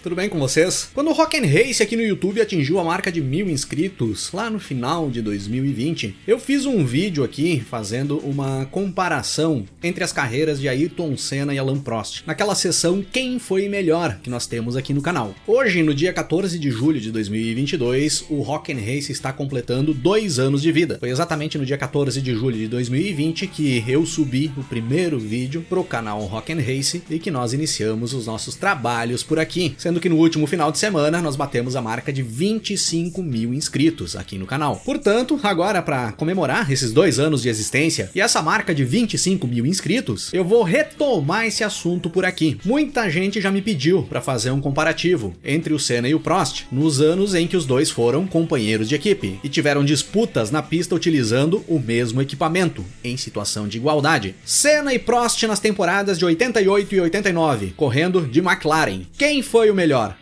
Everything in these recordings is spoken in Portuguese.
Tudo bem com vocês? Quando o Rock and Race aqui no YouTube atingiu a marca de mil inscritos, lá no final de 2020, eu fiz um vídeo aqui fazendo uma comparação entre as carreiras de Ayrton Senna e Alan Prost, naquela sessão Quem Foi Melhor que nós temos aqui no canal. Hoje, no dia 14 de julho de 2022, o Rock and Race está completando dois anos de vida. Foi exatamente no dia 14 de julho de 2020 que eu subi o primeiro vídeo pro canal Rock and Race e que nós iniciamos os nossos trabalhos por aqui sendo que no último final de semana nós batemos a marca de 25 mil inscritos aqui no canal. Portanto, agora para comemorar esses dois anos de existência e essa marca de 25 mil inscritos, eu vou retomar esse assunto por aqui. Muita gente já me pediu para fazer um comparativo entre o Senna e o Prost nos anos em que os dois foram companheiros de equipe e tiveram disputas na pista utilizando o mesmo equipamento, em situação de igualdade. Senna e Prost nas temporadas de 88 e 89, correndo de McLaren. Quem foi o melhor.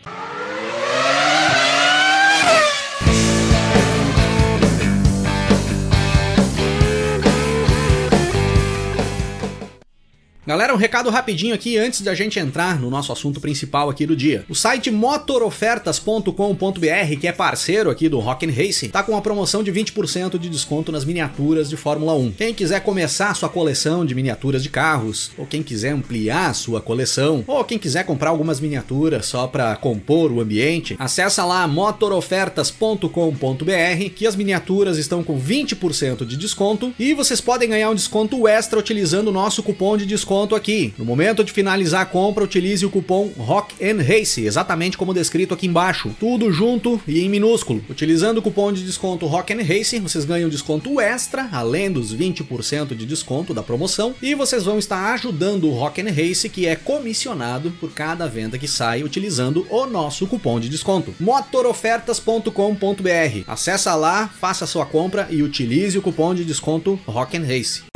Galera, um recado rapidinho aqui antes de a gente entrar no nosso assunto principal aqui do dia. O site motorofertas.com.br, que é parceiro aqui do Rock and Race, tá com uma promoção de 20% de desconto nas miniaturas de Fórmula 1. Quem quiser começar sua coleção de miniaturas de carros, ou quem quiser ampliar sua coleção, ou quem quiser comprar algumas miniaturas só para compor o ambiente, acessa lá motorofertas.com.br, que as miniaturas estão com 20% de desconto e vocês podem ganhar um desconto extra utilizando o nosso cupom de desconto desconto aqui. No momento de finalizar a compra, utilize o cupom Rock and Race, exatamente como descrito aqui embaixo. Tudo junto e em minúsculo. Utilizando o cupom de desconto Rock and Race, vocês ganham desconto extra, além dos 20% de desconto da promoção, e vocês vão estar ajudando o Rock and Race, que é comissionado por cada venda que sai utilizando o nosso cupom de desconto. motorofertas.com.br. Acesse lá, faça sua compra e utilize o cupom de desconto Rock and Race.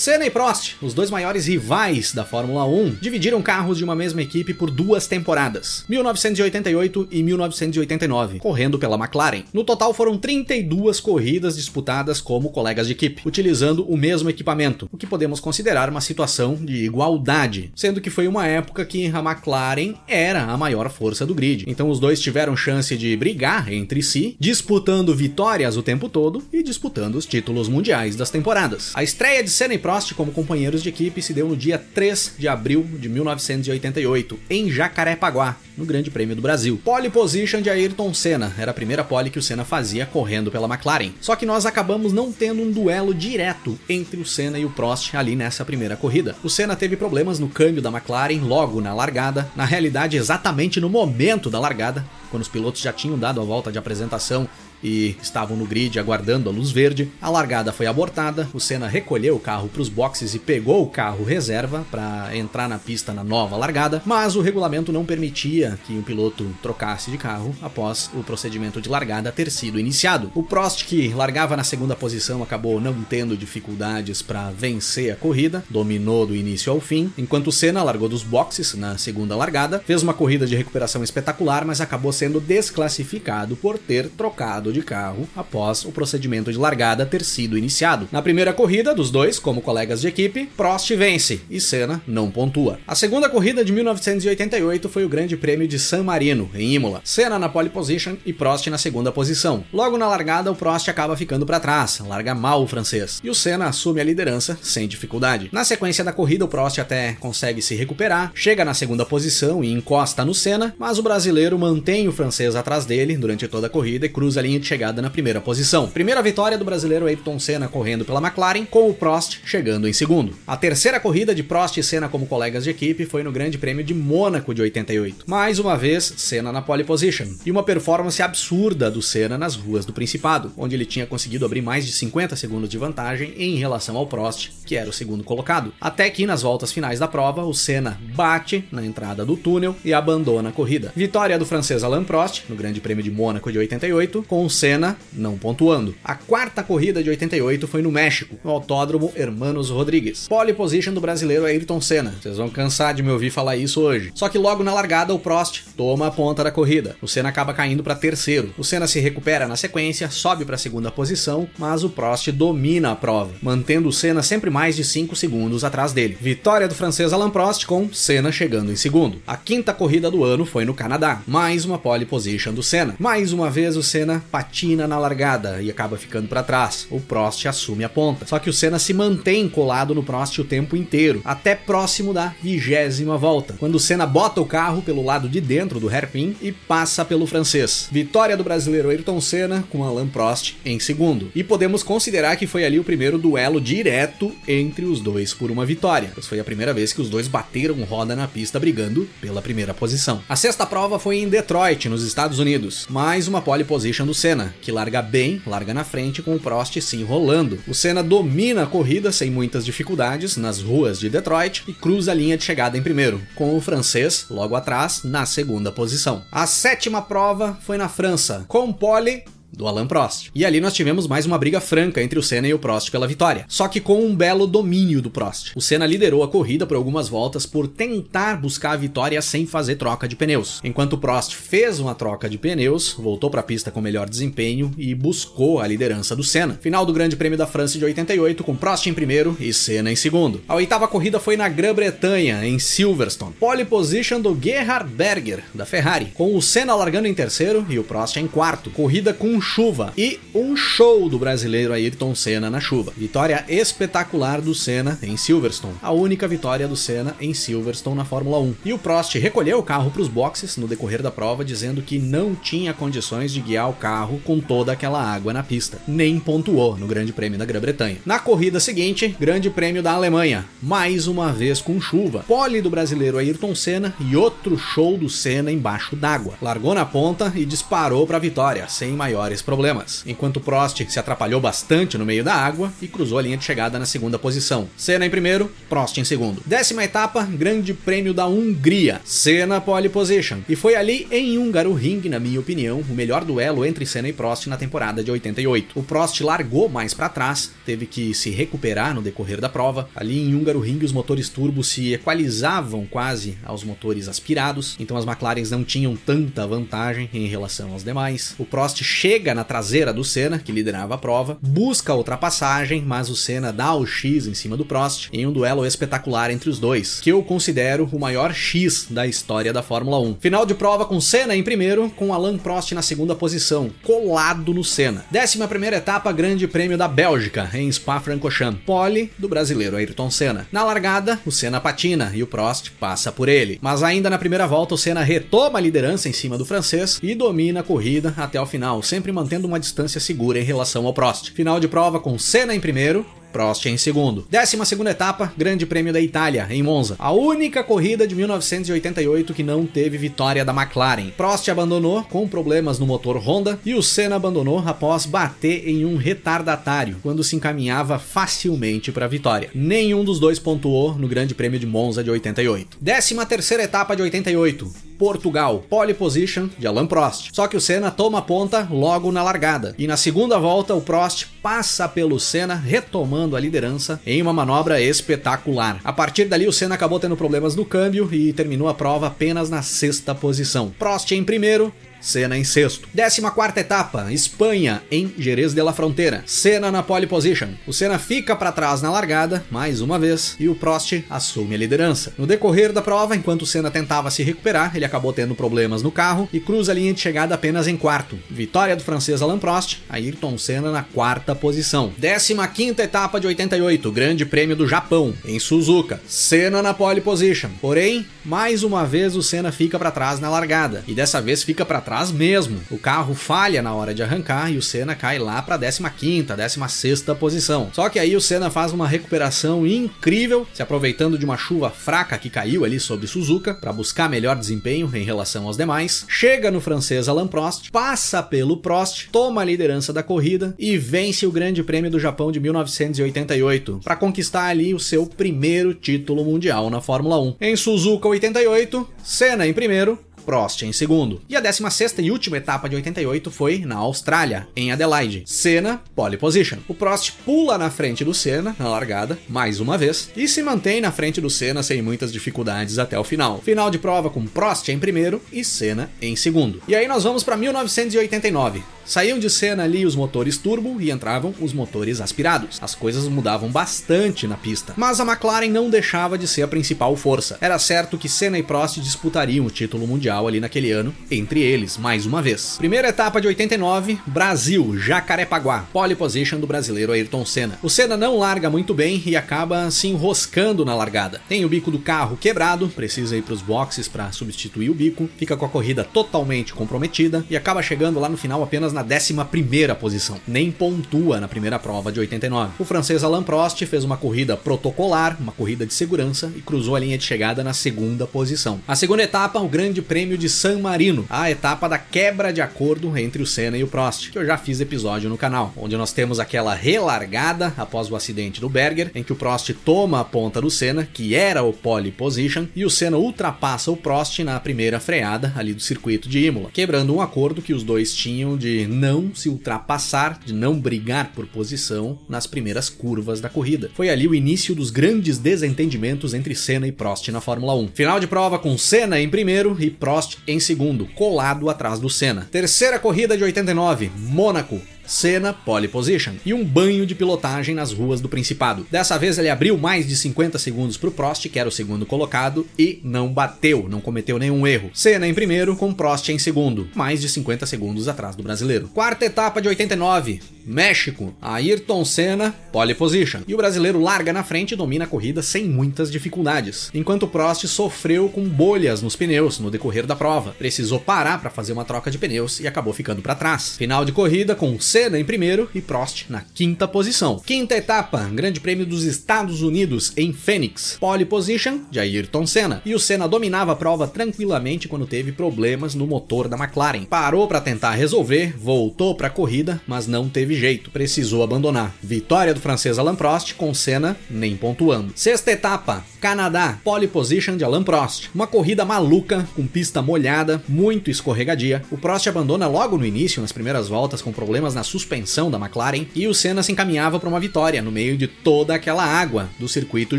Senna e Prost, os dois maiores rivais da Fórmula 1, dividiram carros de uma mesma equipe por duas temporadas, 1988 e 1989, correndo pela McLaren. No total foram 32 corridas disputadas como colegas de equipe, utilizando o mesmo equipamento, o que podemos considerar uma situação de igualdade, sendo que foi uma época que a McLaren era a maior força do grid. Então os dois tiveram chance de brigar entre si, disputando vitórias o tempo todo e disputando os títulos mundiais das temporadas. A estreia de Senna e Prost Prost como companheiros de equipe se deu no dia 3 de abril de 1988, em Jacarepaguá, no Grande Prêmio do Brasil. Pole position de Ayrton Senna, era a primeira pole que o Senna fazia correndo pela McLaren. Só que nós acabamos não tendo um duelo direto entre o Senna e o Prost ali nessa primeira corrida. O Senna teve problemas no câmbio da McLaren logo na largada, na realidade exatamente no momento da largada, quando os pilotos já tinham dado a volta de apresentação e estavam no grid aguardando a luz verde. A largada foi abortada, o Senna recolheu o carro para os boxes e pegou o carro reserva para entrar na pista na nova largada, mas o regulamento não permitia que o piloto trocasse de carro após o procedimento de largada ter sido iniciado. O Prost, que largava na segunda posição, acabou não tendo dificuldades para vencer a corrida, dominou do início ao fim, enquanto o Senna largou dos boxes na segunda largada, fez uma corrida de recuperação espetacular, mas acabou sendo desclassificado por ter trocado de carro após o procedimento de largada ter sido iniciado. Na primeira corrida dos dois, como colegas de equipe, Prost vence e Senna não pontua. A segunda corrida de 1988 foi o Grande Prêmio de San Marino, em Imola. Senna na pole position e Prost na segunda posição. Logo na largada, o Prost acaba ficando para trás, larga mal o francês, e o Senna assume a liderança sem dificuldade. Na sequência da corrida, o Prost até consegue se recuperar, chega na segunda posição e encosta no Senna, mas o brasileiro mantém o francês atrás dele durante toda a corrida e cruza a linha chegada na primeira posição. Primeira vitória do brasileiro Ayrton Senna correndo pela McLaren, com o Prost chegando em segundo. A terceira corrida de Prost e Senna como colegas de equipe foi no Grande Prêmio de Mônaco de 88. Mais uma vez, Senna na pole position. E uma performance absurda do Senna nas ruas do Principado, onde ele tinha conseguido abrir mais de 50 segundos de vantagem em relação ao Prost, que era o segundo colocado. Até que nas voltas finais da prova, o Senna bate na entrada do túnel e abandona a corrida. Vitória do francês Alain Prost no Grande Prêmio de Mônaco de 88, com Senna não pontuando. A quarta corrida de 88 foi no México, no Autódromo Hermanos Rodrigues. Pole position do brasileiro Ayrton Senna. Vocês vão cansar de me ouvir falar isso hoje. Só que logo na largada o Prost toma a ponta da corrida. O Senna acaba caindo para terceiro. O Senna se recupera na sequência, sobe para a segunda posição, mas o Prost domina a prova, mantendo o Senna sempre mais de 5 segundos atrás dele. Vitória do francês Alain Prost com Senna chegando em segundo. A quinta corrida do ano foi no Canadá. Mais uma pole position do Senna. Mais uma vez o Senna patina na largada e acaba ficando para trás. O Prost assume a ponta. Só que o Senna se mantém colado no Prost o tempo inteiro, até próximo da vigésima volta, quando o Senna bota o carro pelo lado de dentro do hairpin e passa pelo francês. Vitória do brasileiro Ayrton Senna com Alain Prost em segundo. E podemos considerar que foi ali o primeiro duelo direto entre os dois por uma vitória, pois foi a primeira vez que os dois bateram roda na pista brigando pela primeira posição. A sexta prova foi em Detroit, nos Estados Unidos. Mais uma pole position do Senna, que larga bem, larga na frente com o Prost se enrolando. O Senna domina a corrida sem muitas dificuldades nas ruas de Detroit e cruza a linha de chegada em primeiro, com o francês logo atrás na segunda posição. A sétima prova foi na França, com pole do Alan Prost. E ali nós tivemos mais uma briga franca entre o Senna e o Prost pela vitória, só que com um belo domínio do Prost. O Senna liderou a corrida por algumas voltas por tentar buscar a vitória sem fazer troca de pneus, enquanto o Prost fez uma troca de pneus, voltou para a pista com melhor desempenho e buscou a liderança do Senna. Final do Grande Prêmio da França de 88 com Prost em primeiro e Senna em segundo. A oitava corrida foi na Grã-Bretanha, em Silverstone. Pole position do Gerhard Berger da Ferrari, com o Senna largando em terceiro e o Prost em quarto. Corrida com chuva e um show do brasileiro Ayrton Senna na chuva. Vitória espetacular do Senna em Silverstone, a única vitória do Senna em Silverstone na Fórmula 1. E o Prost recolheu o carro para os boxes no decorrer da prova, dizendo que não tinha condições de guiar o carro com toda aquela água na pista. Nem pontuou no Grande Prêmio da Grã-Bretanha. Na corrida seguinte, Grande Prêmio da Alemanha, mais uma vez com chuva. Pole do brasileiro Ayrton Senna e outro show do Senna embaixo d'água. Largou na ponta e disparou para a vitória, sem maiores problemas. Enquanto Prost se atrapalhou bastante no meio da água e cruzou a linha de chegada na segunda posição. Senna em primeiro, Prost em segundo. Décima etapa, Grande Prêmio da Hungria. Senna pole position. E foi ali em Húngaro Ring, na minha opinião, o melhor duelo entre Senna e Prost na temporada de 88. O Prost largou mais para trás, teve que se recuperar no decorrer da prova. Ali em Húngaro Ring, os motores turbo se equalizavam quase aos motores aspirados, então as McLarens não tinham tanta vantagem em relação aos demais. O Prost chega na traseira do Senna, que liderava a prova, busca a ultrapassagem, mas o Senna dá o X em cima do Prost em um duelo espetacular entre os dois, que eu considero o maior X da história da Fórmula 1. Final de prova com Senna em primeiro, com Alain Prost na segunda posição, colado no Senna. Décima primeira etapa, Grande Prêmio da Bélgica, em Spa-Francorchamps. Pole do brasileiro Ayrton Senna. Na largada, o Senna patina e o Prost passa por ele. Mas ainda na primeira volta, o Senna retoma a liderança em cima do francês e domina a corrida até o final, sempre mantendo uma distância segura em relação ao Prost. Final de prova com Senna em primeiro, Prost em segundo. Décima segunda etapa, Grande Prêmio da Itália, em Monza. A única corrida de 1988 que não teve vitória da McLaren. Prost abandonou com problemas no motor Honda e o Senna abandonou após bater em um retardatário quando se encaminhava facilmente para a vitória. Nenhum dos dois pontuou no Grande Prêmio de Monza de 88. Décima terceira etapa de 88. Portugal, pole position de Alain Prost. Só que o Senna toma ponta logo na largada. E na segunda volta, o Prost passa pelo Senna, retomando a liderança em uma manobra espetacular. A partir dali, o Senna acabou tendo problemas no câmbio e terminou a prova apenas na sexta posição. Prost em primeiro, Senna em sexto. 14 etapa, Espanha, em Jerez de la Frontera. Senna na pole position. O Senna fica para trás na largada, mais uma vez, e o Prost assume a liderança. No decorrer da prova, enquanto o Senna tentava se recuperar, ele acabou tendo problemas no carro e cruza a linha de chegada apenas em quarto. Vitória do francês Alain Prost, Ayrton Senna na quarta posição. 15 etapa de 88, Grande Prêmio do Japão, em Suzuka. Senna na pole position. Porém, mais uma vez o Senna fica para trás na largada, e dessa vez fica para trás mesmo. O carro falha na hora de arrancar e o Senna cai lá para 15ª, 16ª posição. Só que aí o Senna faz uma recuperação incrível, se aproveitando de uma chuva fraca que caiu ali sobre Suzuka para buscar melhor desempenho em relação aos demais. Chega no francês Alain Prost, passa pelo Prost, toma a liderança da corrida e vence o Grande Prêmio do Japão de 1988 para conquistar ali o seu primeiro título mundial na Fórmula 1. Em Suzuka 88, Senna em primeiro, Prost em segundo. E a 16 e última etapa de 88 foi na Austrália, em Adelaide. Senna, pole position. O Prost pula na frente do Senna na largada, mais uma vez, e se mantém na frente do Senna sem muitas dificuldades até o final. Final de prova com Prost em primeiro e Senna em segundo. E aí nós vamos para 1989. Saíam de cena ali os motores turbo e entravam os motores aspirados. As coisas mudavam bastante na pista. Mas a McLaren não deixava de ser a principal força. Era certo que Senna e Prost disputariam o título mundial ali naquele ano, entre eles, mais uma vez. Primeira etapa de 89, Brasil, Jacarepaguá. Pole position do brasileiro Ayrton Senna. O Senna não larga muito bem e acaba se enroscando na largada. Tem o bico do carro quebrado, precisa ir para os boxes para substituir o bico, fica com a corrida totalmente comprometida e acaba chegando lá no final apenas na na 11 posição, nem pontua na primeira prova de 89. O francês Alain Prost fez uma corrida protocolar, uma corrida de segurança e cruzou a linha de chegada na segunda posição. A segunda etapa, o Grande Prêmio de San Marino, a etapa da quebra de acordo entre o Senna e o Prost, que eu já fiz episódio no canal, onde nós temos aquela relargada após o acidente do Berger, em que o Prost toma a ponta do Senna, que era o pole position, e o Senna ultrapassa o Prost na primeira freada ali do circuito de Imola, quebrando um acordo que os dois tinham de não se ultrapassar, de não brigar por posição nas primeiras curvas da corrida. Foi ali o início dos grandes desentendimentos entre Senna e Prost na Fórmula 1. Final de prova com Senna em primeiro e Prost em segundo, colado atrás do Senna. Terceira corrida de 89, Mônaco. Senna pole position e um banho de pilotagem nas ruas do Principado. Dessa vez ele abriu mais de 50 segundos para o Prost, que era o segundo colocado, e não bateu, não cometeu nenhum erro. Senna em primeiro, com Prost em segundo, mais de 50 segundos atrás do brasileiro. Quarta etapa de 89, México, Ayrton Senna, pole position. E o brasileiro larga na frente e domina a corrida sem muitas dificuldades, enquanto Prost sofreu com bolhas nos pneus no decorrer da prova. Precisou parar para fazer uma troca de pneus e acabou ficando para trás. Final de corrida com Senna em primeiro e Prost na quinta posição. Quinta etapa, Grande Prêmio dos Estados Unidos em Phoenix. Pole position de Ayrton Senna. E o Senna dominava a prova tranquilamente quando teve problemas no motor da McLaren. Parou para tentar resolver, voltou para a corrida, mas não teve jeito, precisou abandonar. Vitória do francês Alain Prost com Senna nem pontuando. Sexta etapa, Canadá, pole position de Alain Prost. Uma corrida maluca, com pista molhada, muito escorregadia. O Prost abandona logo no início, nas primeiras voltas, com problemas na suspensão da McLaren, e o Senna se encaminhava para uma vitória no meio de toda aquela água do circuito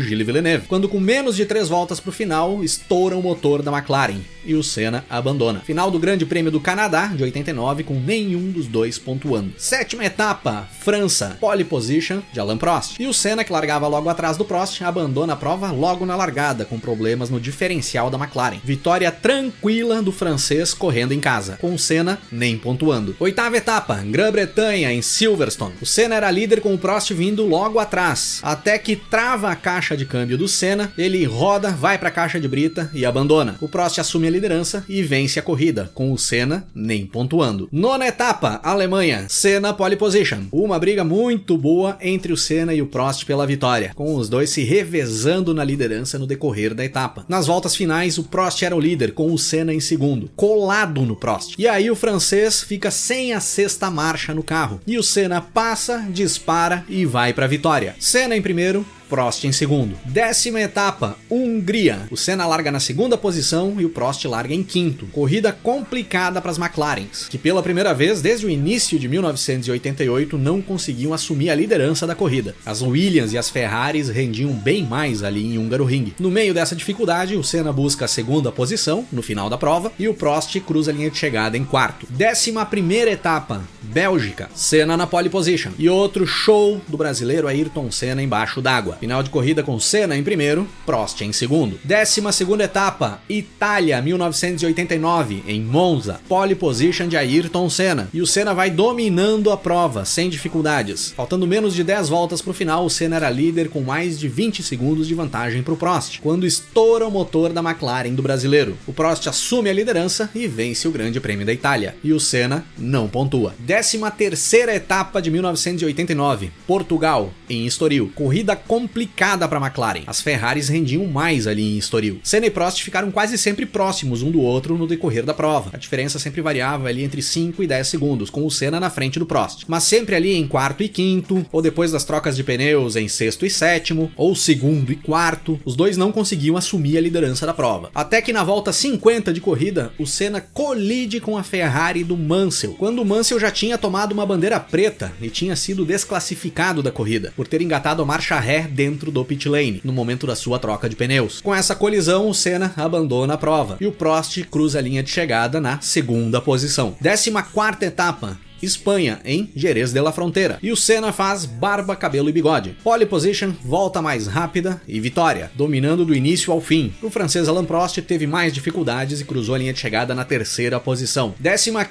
Gilles Villeneuve. Quando com menos de três voltas para o final, estoura o motor da McLaren e o Senna abandona. Final do Grande Prêmio do Canadá de 89 com nenhum dos dois pontuando. Sétima etapa, França, pole position de Alain Prost. E o Senna, que largava logo atrás do Prost, abandona a prova logo na largada, com problemas no diferencial da McLaren. Vitória tranquila do francês correndo em casa, com o Senna nem pontuando. Oitava etapa, Grã-Bretanha Bretanha, em Silverstone. O Senna era líder com o Prost vindo logo atrás, até que trava a caixa de câmbio do Senna, ele roda, vai para a caixa de brita e abandona. O Prost assume liderança e vence a corrida, com o Senna nem pontuando. Nona etapa, Alemanha, Senna pole position. Uma briga muito boa entre o Senna e o Prost pela vitória, com os dois se revezando na liderança no decorrer da etapa. Nas voltas finais, o Prost era o líder, com o Senna em segundo, colado no Prost. E aí o francês fica sem a sexta marcha no carro. E o Senna passa, dispara e vai para a vitória. Senna em primeiro, Prost em segundo. Décima etapa, Hungria. O Senna larga na segunda posição e o Prost larga em quinto. Corrida complicada para as McLarens, que pela primeira vez desde o início de 1988 não conseguiam assumir a liderança da corrida. As Williams e as Ferraris rendiam bem mais ali em Húngaro Ring. No meio dessa dificuldade, o Senna busca a segunda posição no final da prova e o Prost cruza a linha de chegada em quarto. Décima primeira etapa, Bélgica. Senna na pole position. E outro show do brasileiro Ayrton Senna embaixo d'água. Final de corrida com Senna em primeiro, Prost em segundo. Décima segunda etapa, Itália 1989, em Monza. Pole position de Ayrton Senna. E o Senna vai dominando a prova, sem dificuldades. Faltando menos de 10 voltas para o final, o Senna era líder com mais de 20 segundos de vantagem para o Prost, quando estoura o motor da McLaren do brasileiro. O Prost assume a liderança e vence o Grande Prêmio da Itália. E o Senna não pontua. Décima terceira etapa de 1989, Portugal, em Estoril. Corrida completa complicada para McLaren. As Ferraris rendiam mais ali em Estoril. Senna e Prost ficaram quase sempre próximos um do outro no decorrer da prova. A diferença sempre variava ali entre 5 e 10 segundos, com o Senna na frente do Prost. Mas sempre ali em quarto e quinto, ou depois das trocas de pneus em sexto e sétimo, ou segundo e quarto, os dois não conseguiam assumir a liderança da prova. Até que na volta 50 de corrida, o Senna colide com a Ferrari do Mansell, quando o Mansell já tinha tomado uma bandeira preta e tinha sido desclassificado da corrida, por ter engatado a marcha ré dentro do pit lane, no momento da sua troca de pneus. Com essa colisão, o Senna abandona a prova e o Prost cruza a linha de chegada na segunda posição. 14 quarta etapa, Espanha, em Jerez de la Frontera. E o Senna faz barba, cabelo e bigode. Pole position, volta mais rápida e vitória, dominando do início ao fim. O francês Alain Prost teve mais dificuldades e cruzou a linha de chegada na terceira posição.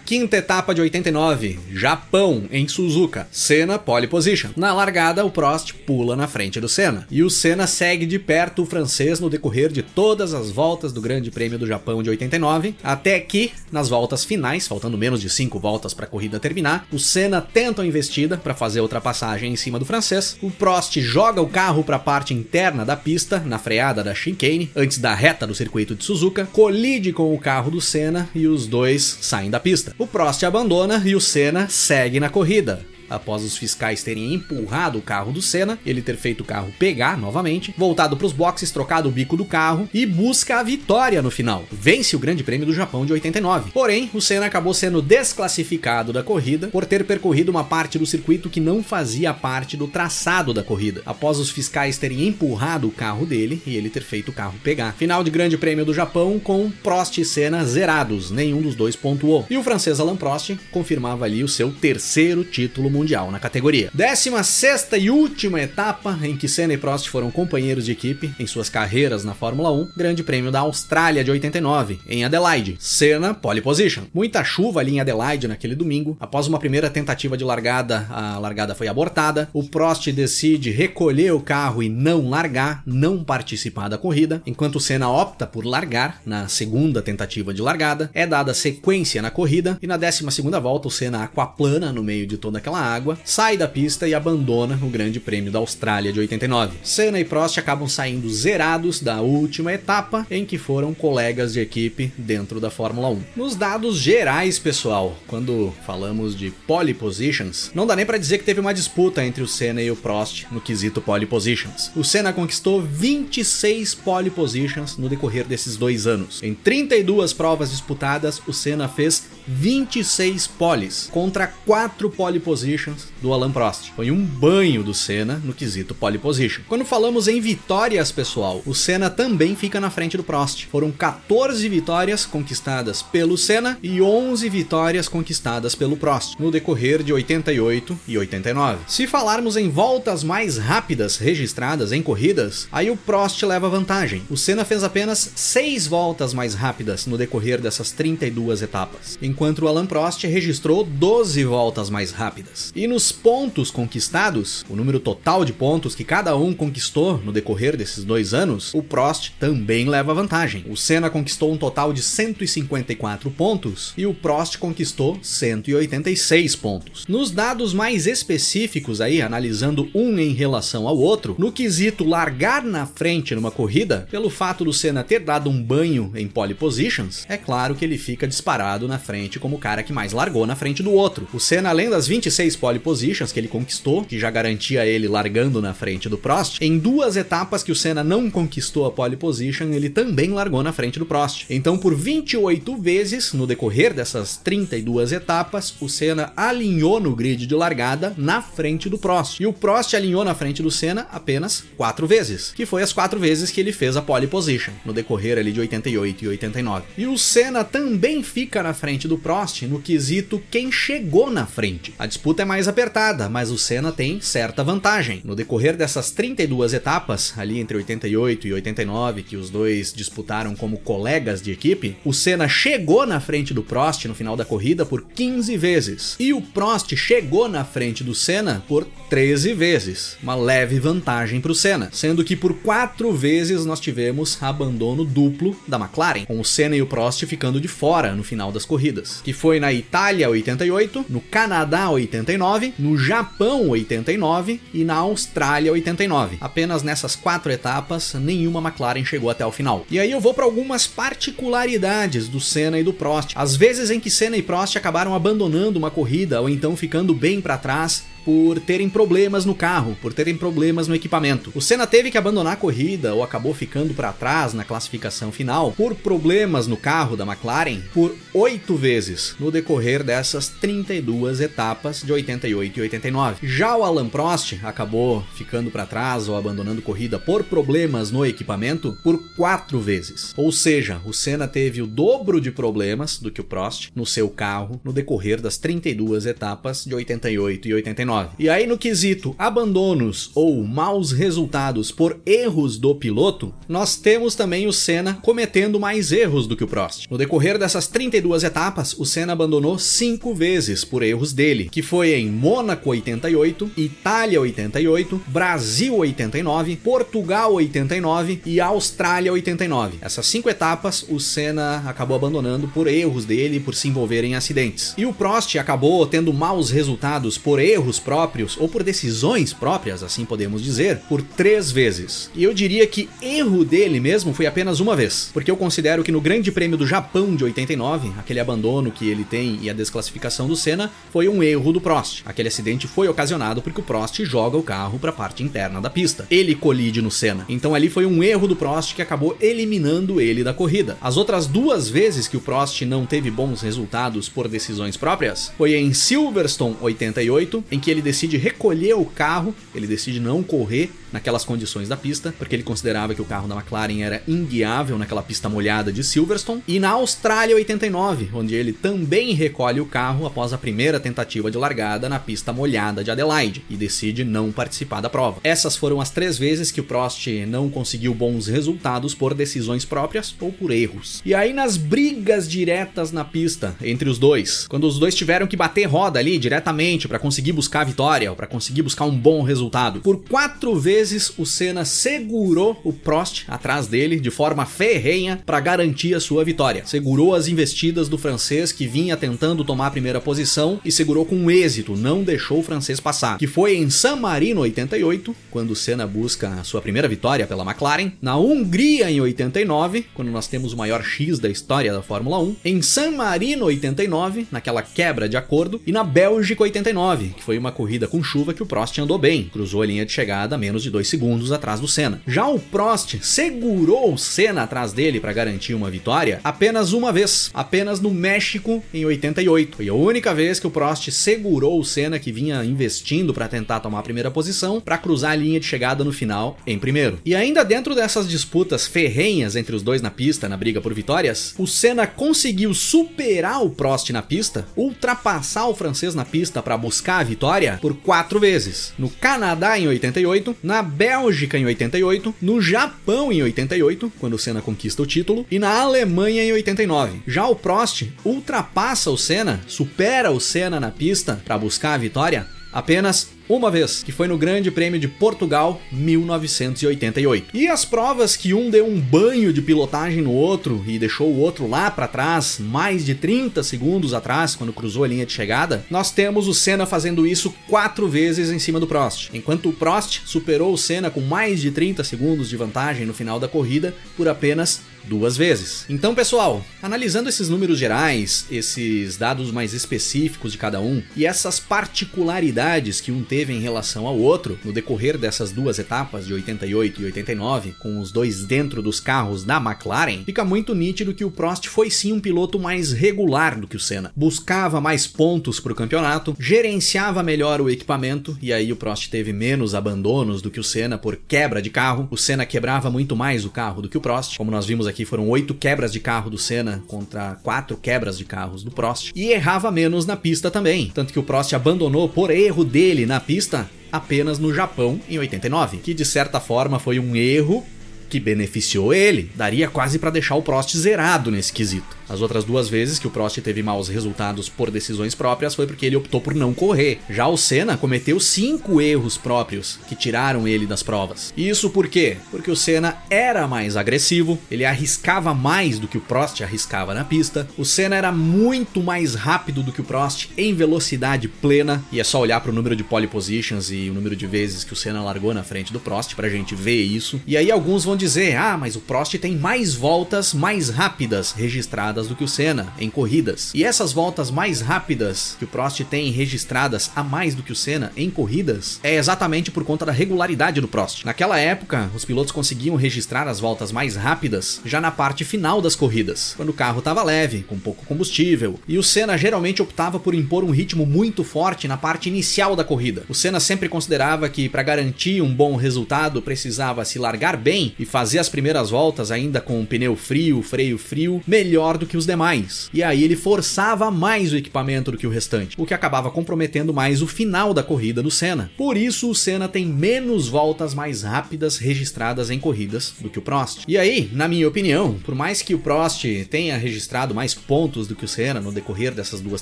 15 etapa de 89, Japão, em Suzuka. Senna, pole position. Na largada, o Prost pula na frente do Senna. E o Senna segue de perto o francês no decorrer de todas as voltas do Grande Prêmio do Japão de 89, até que, nas voltas finais, faltando menos de 5 voltas para a corrida terminar, terminar, o Senna tenta a investida para fazer a ultrapassagem em cima do francês. O Prost joga o carro para a parte interna da pista, na freada da chicane, antes da reta do circuito de Suzuka, colide com o carro do Senna e os dois saem da pista. O Prost abandona e o Senna segue na corrida após os fiscais terem empurrado o carro do Senna, ele ter feito o carro pegar novamente, voltado para os boxes, trocado o bico do carro e busca a vitória no final. Vence o Grande Prêmio do Japão de 89. Porém, o Senna acabou sendo desclassificado da corrida por ter percorrido uma parte do circuito que não fazia parte do traçado da corrida, após os fiscais terem empurrado o carro dele e ele ter feito o carro pegar. Final de Grande Prêmio do Japão com Prost e Senna zerados, nenhum dos dois pontuou. E o francês Alain Prost confirmava ali o seu terceiro título mundial mundial na categoria. 16 e última etapa em que Senna e Prost foram companheiros de equipe em suas carreiras na Fórmula 1, Grande Prêmio da Austrália de 89, em Adelaide. Senna, pole position. Muita chuva ali em Adelaide naquele domingo. Após uma primeira tentativa de largada, a largada foi abortada. O Prost decide recolher o carro e não largar, não participar da corrida, enquanto Senna opta por largar na segunda tentativa de largada. É dada sequência na corrida e na 12 segunda volta o Senna aquaplana no meio de toda aquela água, sai da pista e abandona o Grande Prêmio da Austrália de 89. Senna e Prost acabam saindo zerados da última etapa, em que foram colegas de equipe dentro da Fórmula 1. Nos dados gerais, pessoal, quando falamos de pole positions, não dá nem para dizer que teve uma disputa entre o Senna e o Prost no quesito pole positions. O Senna conquistou 26 pole positions no decorrer desses dois anos. Em 32 provas disputadas, o Senna fez 26 poles contra 4 pole positions do Alan Prost. Foi um banho do Senna no quesito pole position. Quando falamos em vitórias, pessoal, o Senna também fica na frente do Prost. Foram 14 vitórias conquistadas pelo Senna e 11 vitórias conquistadas pelo Prost no decorrer de 88 e 89. Se falarmos em voltas mais rápidas registradas em corridas, aí o Prost leva vantagem. O Senna fez apenas 6 voltas mais rápidas no decorrer dessas 32 etapas, enquanto o Alan Prost registrou 12 voltas mais rápidas. E nos pontos conquistados, o número total de pontos que cada um conquistou no decorrer desses dois anos, o Prost também leva vantagem. O Senna conquistou um total de 154 pontos e o Prost conquistou 186 pontos. Nos dados mais específicos aí, analisando um em relação ao outro, no quesito largar na frente numa corrida, pelo fato do Senna ter dado um banho em pole positions, é claro que ele fica disparado na frente como o cara que mais largou na frente do outro. O Senna, além das 26 pole positions que ele conquistou, que já garantia ele largando na frente do Prost, em duas etapas que o Senna não conquistou a pole position, ele também largou na frente do Prost. Então, por 28 vezes no decorrer dessas 32 etapas, o Senna alinhou no grid de largada na frente do Prost. E o Prost alinhou na frente do Senna apenas quatro vezes, que foi as quatro vezes que ele fez a pole position no decorrer ali de 88 e 89. E o Senna também fica na frente do Prost no quesito quem chegou na frente. A disputa é mais apertada, mas o Senna tem certa vantagem. No decorrer dessas 32 etapas, ali entre 88 e 89, que os dois disputaram como colegas de equipe, o Senna chegou na frente do Prost no final da corrida por 15 vezes. E o Prost chegou na frente do Senna por 13 vezes, uma leve vantagem para o Senna, sendo que por 4 vezes nós tivemos abandono duplo da McLaren, com o Senna e o Prost ficando de fora no final das corridas. Corridas, que foi na Itália 88, no Canadá 89, no Japão 89 e na Austrália 89. Apenas nessas quatro etapas, nenhuma McLaren chegou até o final. E aí eu vou para algumas particularidades do Senna e do Prost. As vezes em que Senna e Prost acabaram abandonando uma corrida ou então ficando bem para trás por terem problemas no carro, por terem problemas no equipamento. O Senna teve que abandonar a corrida ou acabou ficando para trás na classificação final por problemas no carro da McLaren por oito vezes no decorrer dessas 32 etapas de 88 e 89. Já o Alan Prost acabou ficando para trás ou abandonando corrida por problemas no equipamento por quatro vezes. Ou seja, o Senna teve o dobro de problemas do que o Prost no seu carro no decorrer das 32 etapas de 88 e 89. E aí, no quesito abandonos ou maus resultados por erros do piloto, nós temos também o Senna cometendo mais erros do que o Prost. No decorrer dessas 32 etapas, o Senna abandonou cinco vezes por erros dele, que foi em Mônaco 88, Itália 88, Brasil 89, Portugal 89 e Austrália 89. Essas cinco etapas o Senna acabou abandonando por erros dele, por se envolver em acidentes. E o Prost acabou tendo maus resultados por erros próprios, ou por decisões próprias, assim podemos dizer, por três vezes. E eu diria que erro dele mesmo foi apenas uma vez, porque eu considero que no Grande Prêmio do Japão de 89, aquele abandono que ele tem e a desclassificação do Senna foi um erro do Prost. Aquele acidente foi ocasionado porque o Prost joga o carro para a parte interna da pista. Ele colide no Senna. Então ali foi um erro do Prost que acabou eliminando ele da corrida. As outras duas vezes que o Prost não teve bons resultados por decisões próprias foi em Silverstone 88, em que ele decide recolher o carro, ele decide não correr naquelas condições da pista, porque ele considerava que o carro da McLaren era inguiável naquela pista molhada de Silverstone, e na Austrália 89, onde ele também recolhe o carro após a primeira tentativa de largada na pista molhada de Adelaide e decide não participar da prova. Essas foram as três vezes que o Prost não conseguiu bons resultados por decisões próprias ou por erros. E aí nas brigas diretas na pista entre os dois, quando os dois tiveram que bater roda ali diretamente para conseguir buscar a vitória, para conseguir buscar um bom resultado, por quatro vezes vezes o Senna segurou o Prost atrás dele de forma ferrenha para garantir a sua vitória. Segurou as investidas do francês que vinha tentando tomar a primeira posição e segurou com êxito, não deixou o francês passar. Que foi em San Marino 88, quando o Senna busca a sua primeira vitória pela McLaren, na Hungria em 89, quando nós temos o maior X da história da Fórmula 1, em San Marino 89, naquela quebra de acordo, e na Bélgica 89, que foi uma corrida com chuva que o Prost andou bem, cruzou a linha de chegada a menos de 2 segundos atrás do Senna. Já o Prost segurou o Senna atrás dele para garantir uma vitória apenas uma vez, apenas no México em 88. Foi a única vez que o Prost segurou o Senna que vinha investindo para tentar tomar a primeira posição para cruzar a linha de chegada no final em primeiro. E ainda dentro dessas disputas ferrenhas entre os dois na pista, na briga por vitórias, o Senna conseguiu superar o Prost na pista, ultrapassar o francês na pista para buscar a vitória por quatro vezes. No Canadá em 88, na na Bélgica em 88, no Japão em 88, quando o Senna conquista o título, e na Alemanha em 89. Já o Prost ultrapassa o Senna, supera o Senna na pista para buscar a vitória apenas uma vez, que foi no Grande Prêmio de Portugal 1988. E as provas que um deu um banho de pilotagem no outro e deixou o outro lá para trás, mais de 30 segundos atrás, quando cruzou a linha de chegada, nós temos o Senna fazendo isso quatro vezes em cima do Prost, enquanto o Prost superou o Senna com mais de 30 segundos de vantagem no final da corrida por apenas duas vezes. Então, pessoal, analisando esses números gerais, esses dados mais específicos de cada um e essas particularidades que um teve em relação ao outro no decorrer dessas duas etapas de 88 e 89, com os dois dentro dos carros da McLaren, fica muito nítido que o Prost foi sim um piloto mais regular do que o Senna. Buscava mais pontos para o campeonato, gerenciava melhor o equipamento e aí o Prost teve menos abandonos do que o Senna por quebra de carro. O Senna quebrava muito mais o carro do que o Prost, como nós vimos aqui foram oito quebras de carro do Senna contra quatro quebras de carros do Prost. E errava menos na pista também, tanto que o Prost abandonou por erro dele na pista apenas no Japão em 89, que de certa forma foi um erro que beneficiou ele, daria quase para deixar o Prost zerado nesse quesito. As outras duas vezes que o Prost teve maus resultados por decisões próprias foi porque ele optou por não correr. Já o Senna cometeu cinco erros próprios que tiraram ele das provas. Isso por quê? Porque o Senna era mais agressivo, ele arriscava mais do que o Prost arriscava na pista. O Senna era muito mais rápido do que o Prost em velocidade plena, e é só olhar para o número de pole positions e o número de vezes que o Senna largou na frente do Prost pra gente ver isso. E aí alguns vão dizer: "Ah, mas o Prost tem mais voltas mais rápidas registradas do que o Senna em corridas". E essas voltas mais rápidas que o Prost tem registradas a mais do que o Senna em corridas é exatamente por conta da regularidade do Prost. Naquela época, os pilotos conseguiam registrar as voltas mais rápidas já na parte final das corridas, quando o carro estava leve, com pouco combustível, e o Senna geralmente optava por impor um ritmo muito forte na parte inicial da corrida. O Senna sempre considerava que para garantir um bom resultado precisava se largar bem e fazer as primeiras voltas ainda com o pneu frio, freio frio, melhor do que os demais. E aí ele forçava mais o equipamento do que o restante, o que acabava comprometendo mais o final da corrida do Senna. Por isso o Senna tem menos voltas mais rápidas registradas em corridas do que o Prost. E aí, na minha opinião, por mais que o Prost tenha registrado mais pontos do que o Senna no decorrer dessas duas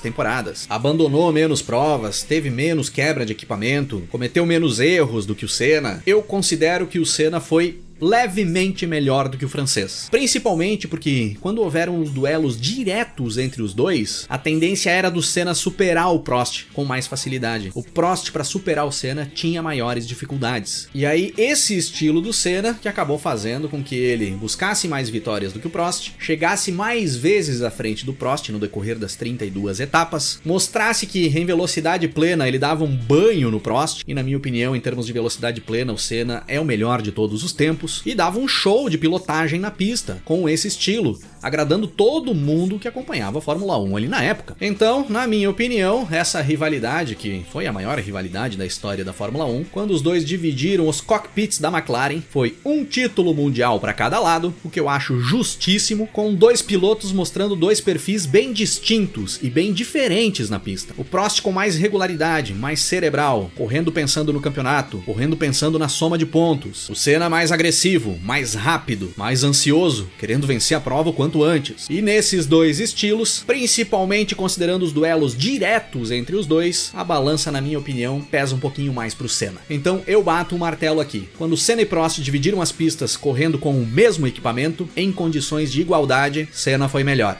temporadas, abandonou menos provas, teve menos quebra de equipamento, cometeu menos erros do que o Senna, eu considero que o Senna foi levemente melhor do que o francês. Principalmente porque, quando houveram os duelos diretos entre os dois, a tendência era do Senna superar o Prost com mais facilidade. O Prost, para superar o Senna, tinha maiores dificuldades. E aí, esse estilo do Senna que acabou fazendo com que ele buscasse mais vitórias do que o Prost, chegasse mais vezes à frente do Prost no decorrer das 32 etapas, mostrasse que em velocidade plena ele dava um banho no Prost, e na minha opinião, em termos de velocidade plena, o Senna é o melhor de todos os tempos e dava um show de pilotagem na pista com esse estilo, agradando todo mundo que acompanhava a Fórmula 1 ali na época. Então, na minha opinião, essa rivalidade, que foi a maior rivalidade da história da Fórmula 1, quando os dois dividiram os cockpits da McLaren, foi um título mundial para cada lado, o que eu acho justíssimo, com dois pilotos mostrando dois perfis bem distintos e bem diferentes na pista. O Prost com mais regularidade, mais cerebral, correndo pensando no campeonato, correndo pensando na soma de pontos. O Senna mais agressivo, mais rápido, mais ansioso, querendo vencer a prova o quanto antes. E nesses dois estilos, principalmente considerando os duelos diretos entre os dois, a balança, na minha opinião, pesa um pouquinho mais pro Senna. Então eu bato o um martelo aqui. Quando Senna e Prost dividiram as pistas correndo com o mesmo equipamento, em condições de igualdade, Senna foi melhor.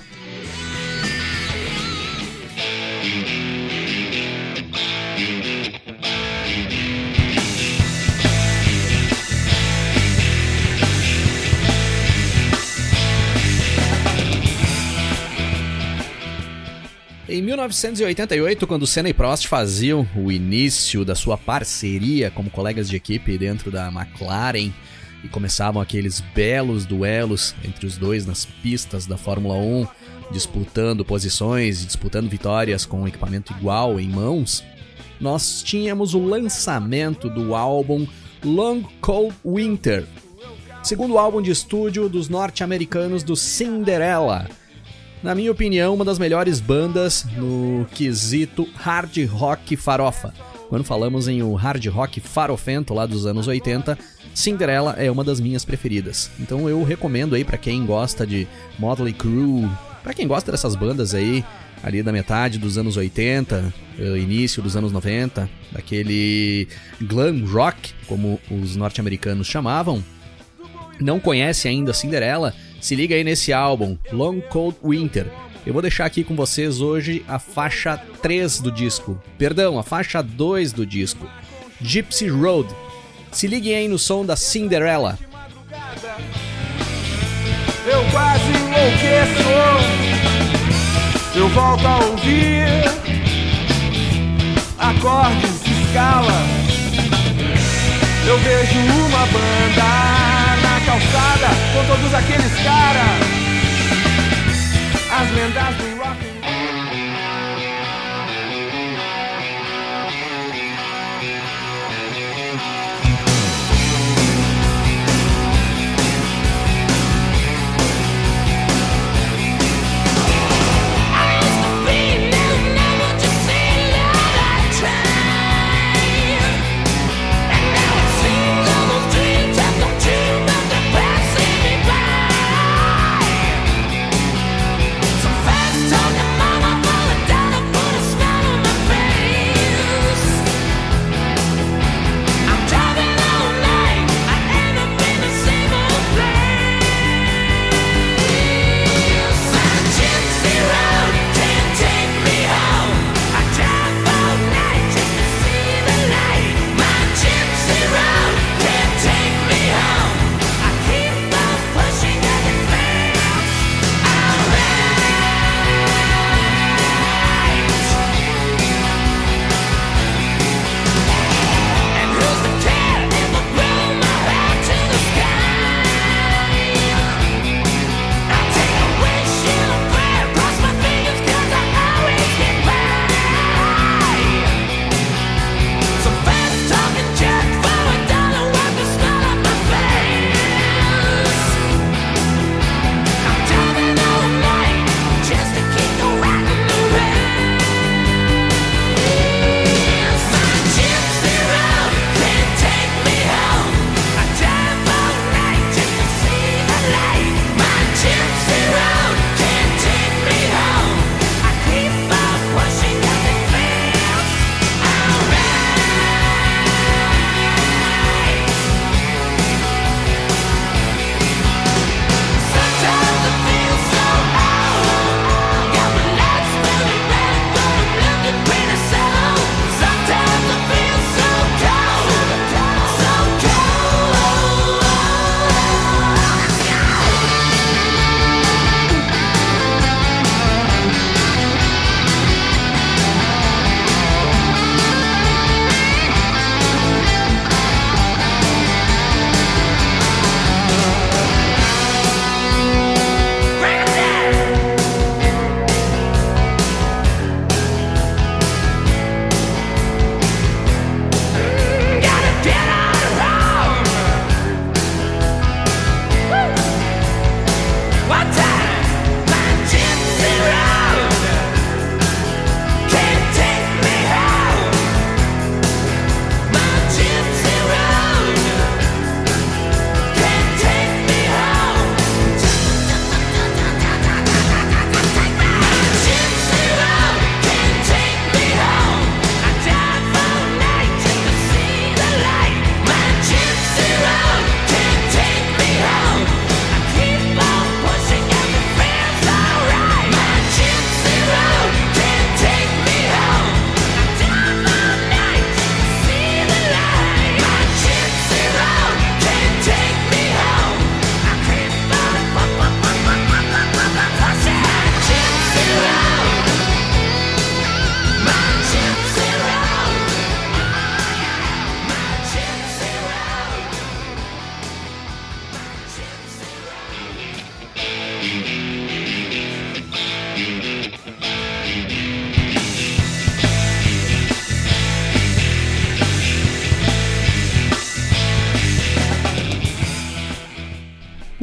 Em 1988, quando Senna e Prost faziam o início da sua parceria como colegas de equipe dentro da McLaren e começavam aqueles belos duelos entre os dois nas pistas da Fórmula 1, disputando posições e disputando vitórias com um equipamento igual em mãos, nós tínhamos o lançamento do álbum Long Cold Winter, segundo álbum de estúdio dos norte-americanos do Cinderella na minha opinião, uma das melhores bandas no quesito hard rock farofa. Quando falamos em o hard rock farofento lá dos anos 80, Cinderella é uma das minhas preferidas. Então eu recomendo aí para quem gosta de Motley Crue, para quem gosta dessas bandas aí, ali da metade dos anos 80, eh, início dos anos 90, daquele glam rock, como os norte-americanos chamavam, não conhece ainda Cinderella, se liga aí nesse álbum, Long Cold Winter. Eu vou deixar aqui com vocês hoje a faixa 3 do disco. Perdão, a faixa 2 do disco. Gypsy Road. Se liguem aí no som da Cinderella. Eu quase enlouqueço. Eu volto a ouvir acordes de escala. Eu vejo uma banda calçada com todos aqueles caras. As lendas do